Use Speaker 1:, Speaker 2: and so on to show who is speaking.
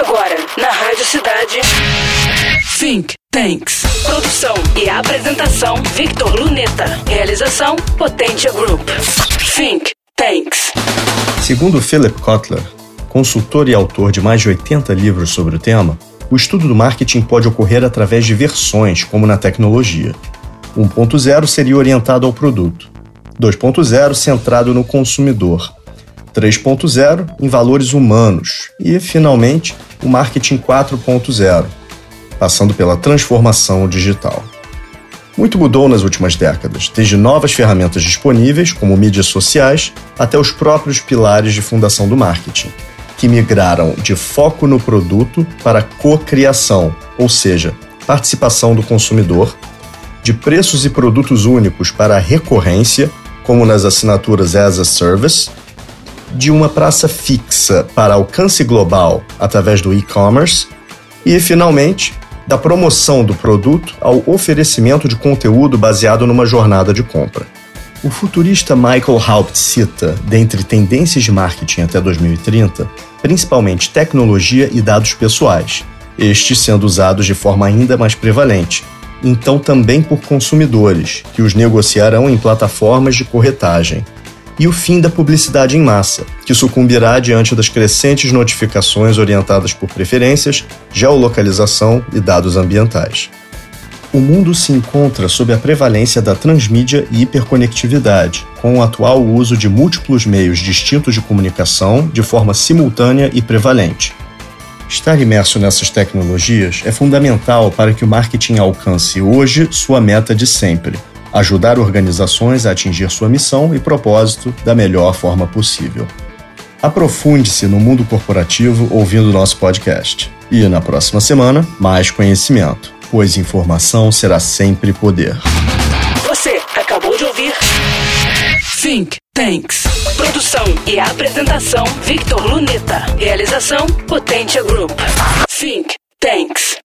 Speaker 1: Agora, na Rádio Cidade. Think Tanks. Produção e apresentação: Victor Luneta. Realização: Potência Group. Think Tanks.
Speaker 2: Segundo Philip Kotler, consultor e autor de mais de 80 livros sobre o tema, o estudo do marketing pode ocorrer através de versões, como na tecnologia. 1.0 seria orientado ao produto, 2.0 centrado no consumidor, 3.0 em valores humanos e, finalmente, o marketing 4.0, passando pela transformação digital. Muito mudou nas últimas décadas, desde novas ferramentas disponíveis, como mídias sociais, até os próprios pilares de fundação do marketing, que migraram de foco no produto para co-criação, ou seja, participação do consumidor, de preços e produtos únicos para recorrência, como nas assinaturas as a service, de uma praça fixa para alcance global através do e-commerce e, finalmente, da promoção do produto ao oferecimento de conteúdo baseado numa jornada de compra. O futurista Michael Haupt cita, dentre tendências de marketing até 2030, principalmente tecnologia e dados pessoais, estes sendo usados de forma ainda mais prevalente, então também por consumidores, que os negociarão em plataformas de corretagem, e o fim da publicidade em massa, que sucumbirá diante das crescentes notificações orientadas por preferências, geolocalização e dados ambientais. O mundo se encontra sob a prevalência da transmídia e hiperconectividade, com o atual uso de múltiplos meios distintos de comunicação de forma simultânea e prevalente. Estar imerso nessas tecnologias é fundamental para que o marketing alcance hoje sua meta de sempre, ajudar organizações a atingir sua missão e propósito da melhor forma possível. Aprofunde-se no mundo corporativo ouvindo nosso podcast. E na próxima semana, mais conhecimento, pois informação será sempre poder.
Speaker 1: Você acabou de ouvir Think Tanks. Produção e apresentação: Victor Luneta. Realização: Potência Group. Think Tanks.